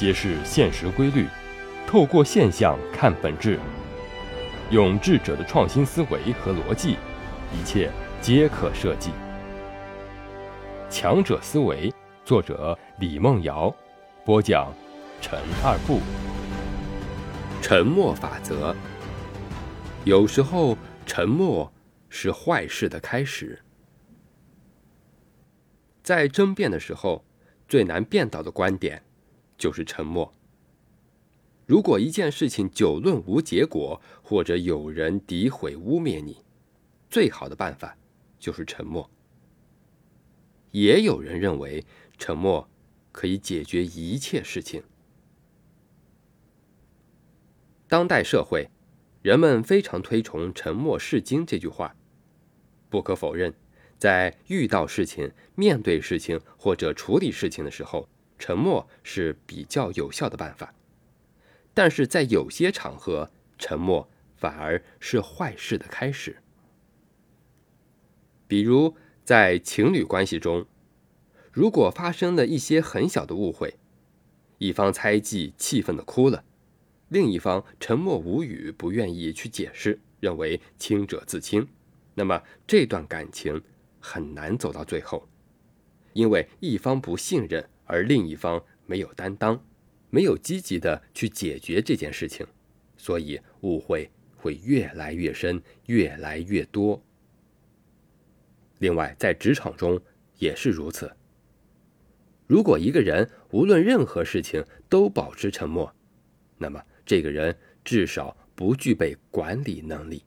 揭示现实规律，透过现象看本质，用智者的创新思维和逻辑，一切皆可设计。强者思维，作者李梦瑶，播讲陈二步。沉默法则，有时候沉默是坏事的开始。在争辩的时候，最难辩倒的观点就是沉默。如果一件事情久论无结果，或者有人诋毁污蔑你，最好的办法就是沉默。也有人认为沉默可以解决一切事情。当代社会，人们非常推崇“沉默是金”这句话。不可否认，在遇到事情、面对事情或者处理事情的时候，沉默是比较有效的办法。但是在有些场合，沉默反而是坏事的开始。比如，在情侣关系中，如果发生了一些很小的误会，一方猜忌、气愤的哭了。另一方沉默无语，不愿意去解释，认为清者自清，那么这段感情很难走到最后，因为一方不信任，而另一方没有担当，没有积极的去解决这件事情，所以误会会越来越深，越来越多。另外，在职场中也是如此。如果一个人无论任何事情都保持沉默，那么。这个人至少不具备管理能力。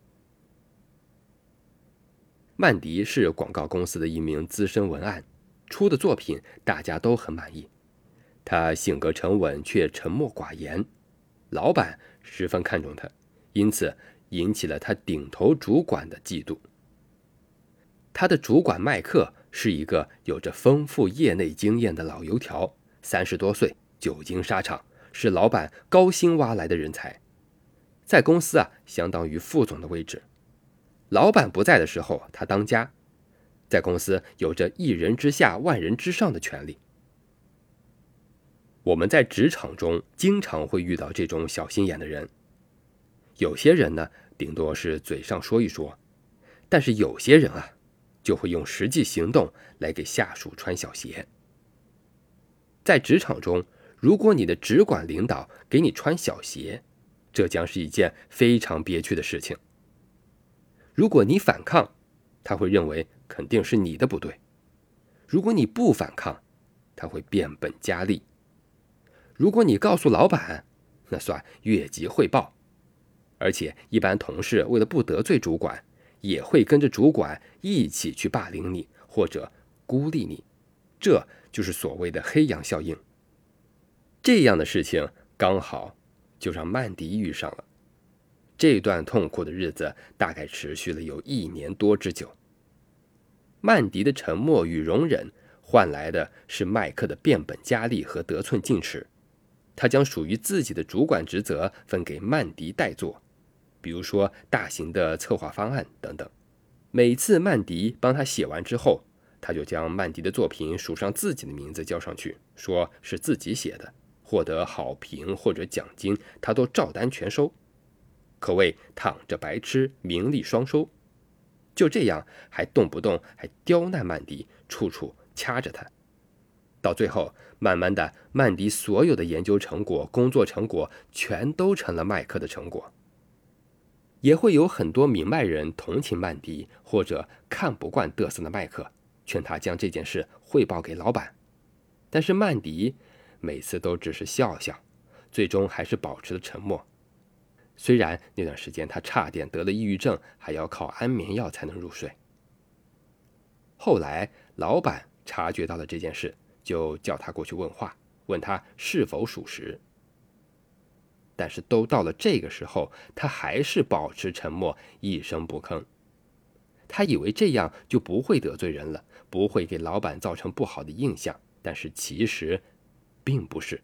曼迪是广告公司的一名资深文案，出的作品大家都很满意。他性格沉稳却沉默寡言，老板十分看重他，因此引起了他顶头主管的嫉妒。他的主管麦克是一个有着丰富业内经验的老油条，三十多岁，久经沙场。是老板高薪挖来的人才，在公司啊，相当于副总的位置。老板不在的时候，他当家，在公司有着一人之下、万人之上的权利。我们在职场中经常会遇到这种小心眼的人。有些人呢，顶多是嘴上说一说，但是有些人啊，就会用实际行动来给下属穿小鞋。在职场中。如果你的直管领导给你穿小鞋，这将是一件非常憋屈的事情。如果你反抗，他会认为肯定是你的不对；如果你不反抗，他会变本加厉。如果你告诉老板，那算越级汇报。而且，一般同事为了不得罪主管，也会跟着主管一起去霸凌你或者孤立你，这就是所谓的黑羊效应。这样的事情刚好就让曼迪遇上了。这段痛苦的日子大概持续了有一年多之久。曼迪的沉默与容忍换来的是麦克的变本加厉和得寸进尺。他将属于自己的主管职责分给曼迪代做，比如说大型的策划方案等等。每次曼迪帮他写完之后，他就将曼迪的作品署上自己的名字交上去，说是自己写的。获得好评或者奖金，他都照单全收，可谓躺着白吃，名利双收。就这样，还动不动还刁难曼迪，处处掐着他。到最后，慢慢的，曼迪所有的研究成果、工作成果，全都成了麦克的成果。也会有很多明白人同情曼迪，或者看不惯嘚瑟的麦克，劝他将这件事汇报给老板。但是曼迪。每次都只是笑笑，最终还是保持了沉默。虽然那段时间他差点得了抑郁症，还要靠安眠药才能入睡。后来老板察觉到了这件事，就叫他过去问话，问他是否属实。但是都到了这个时候，他还是保持沉默，一声不吭。他以为这样就不会得罪人了，不会给老板造成不好的印象，但是其实。并不是。